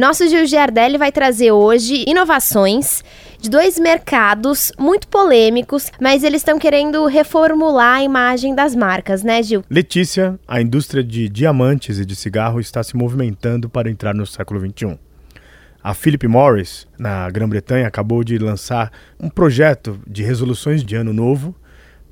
Nosso Gil Giardelli vai trazer hoje inovações de dois mercados muito polêmicos, mas eles estão querendo reformular a imagem das marcas, né, Gil? Letícia, a indústria de diamantes e de cigarro está se movimentando para entrar no século XXI. A Philip Morris, na Grã-Bretanha, acabou de lançar um projeto de resoluções de ano novo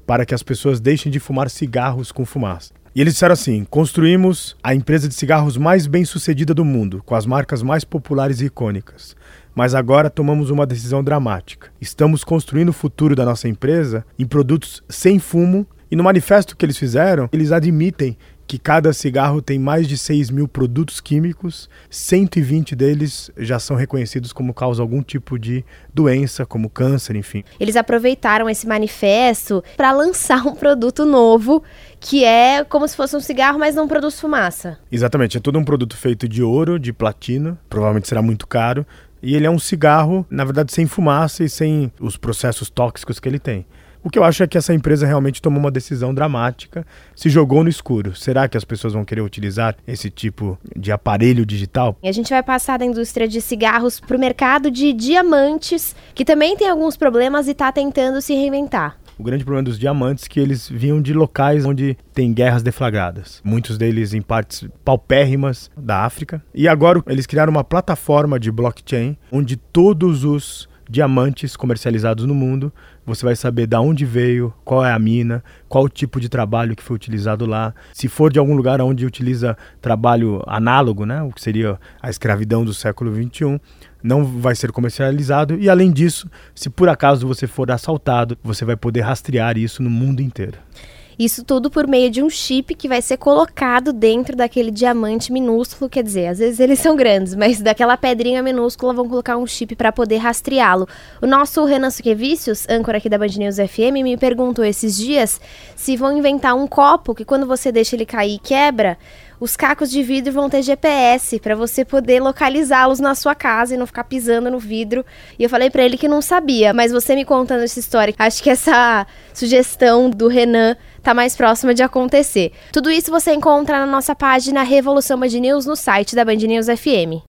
para que as pessoas deixem de fumar cigarros com fumaça. E eles disseram assim: construímos a empresa de cigarros mais bem sucedida do mundo, com as marcas mais populares e icônicas. Mas agora tomamos uma decisão dramática. Estamos construindo o futuro da nossa empresa em produtos sem fumo. E no manifesto que eles fizeram, eles admitem que cada cigarro tem mais de 6 mil produtos químicos, 120 deles já são reconhecidos como causa algum tipo de doença, como câncer, enfim. Eles aproveitaram esse manifesto para lançar um produto novo que é como se fosse um cigarro, mas não produz fumaça. Exatamente, é todo um produto feito de ouro, de platina, provavelmente será muito caro, e ele é um cigarro, na verdade, sem fumaça e sem os processos tóxicos que ele tem. O que eu acho é que essa empresa realmente tomou uma decisão dramática, se jogou no escuro. Será que as pessoas vão querer utilizar esse tipo de aparelho digital? E a gente vai passar da indústria de cigarros para o mercado de diamantes, que também tem alguns problemas e está tentando se reinventar. O grande problema dos diamantes é que eles vinham de locais onde tem guerras deflagradas. Muitos deles em partes paupérrimas da África. E agora eles criaram uma plataforma de blockchain onde todos os diamantes comercializados no mundo, você vai saber de onde veio, qual é a mina, qual o tipo de trabalho que foi utilizado lá. Se for de algum lugar onde utiliza trabalho análogo, né, o que seria a escravidão do século XXI, não vai ser comercializado. E além disso, se por acaso você for assaltado, você vai poder rastrear isso no mundo inteiro. Isso tudo por meio de um chip que vai ser colocado dentro daquele diamante minúsculo, quer dizer, às vezes eles são grandes, mas daquela pedrinha minúscula vão colocar um chip para poder rastreá-lo. O nosso Renan Suquevicius, âncora aqui da Band News FM, me perguntou esses dias se vão inventar um copo que quando você deixa ele cair quebra, os cacos de vidro vão ter GPS para você poder localizá-los na sua casa e não ficar pisando no vidro. E eu falei para ele que não sabia, mas você me contando essa história, acho que essa sugestão do Renan tá mais próxima de acontecer. Tudo isso você encontra na nossa página Revolução Band News no site da Band News FM.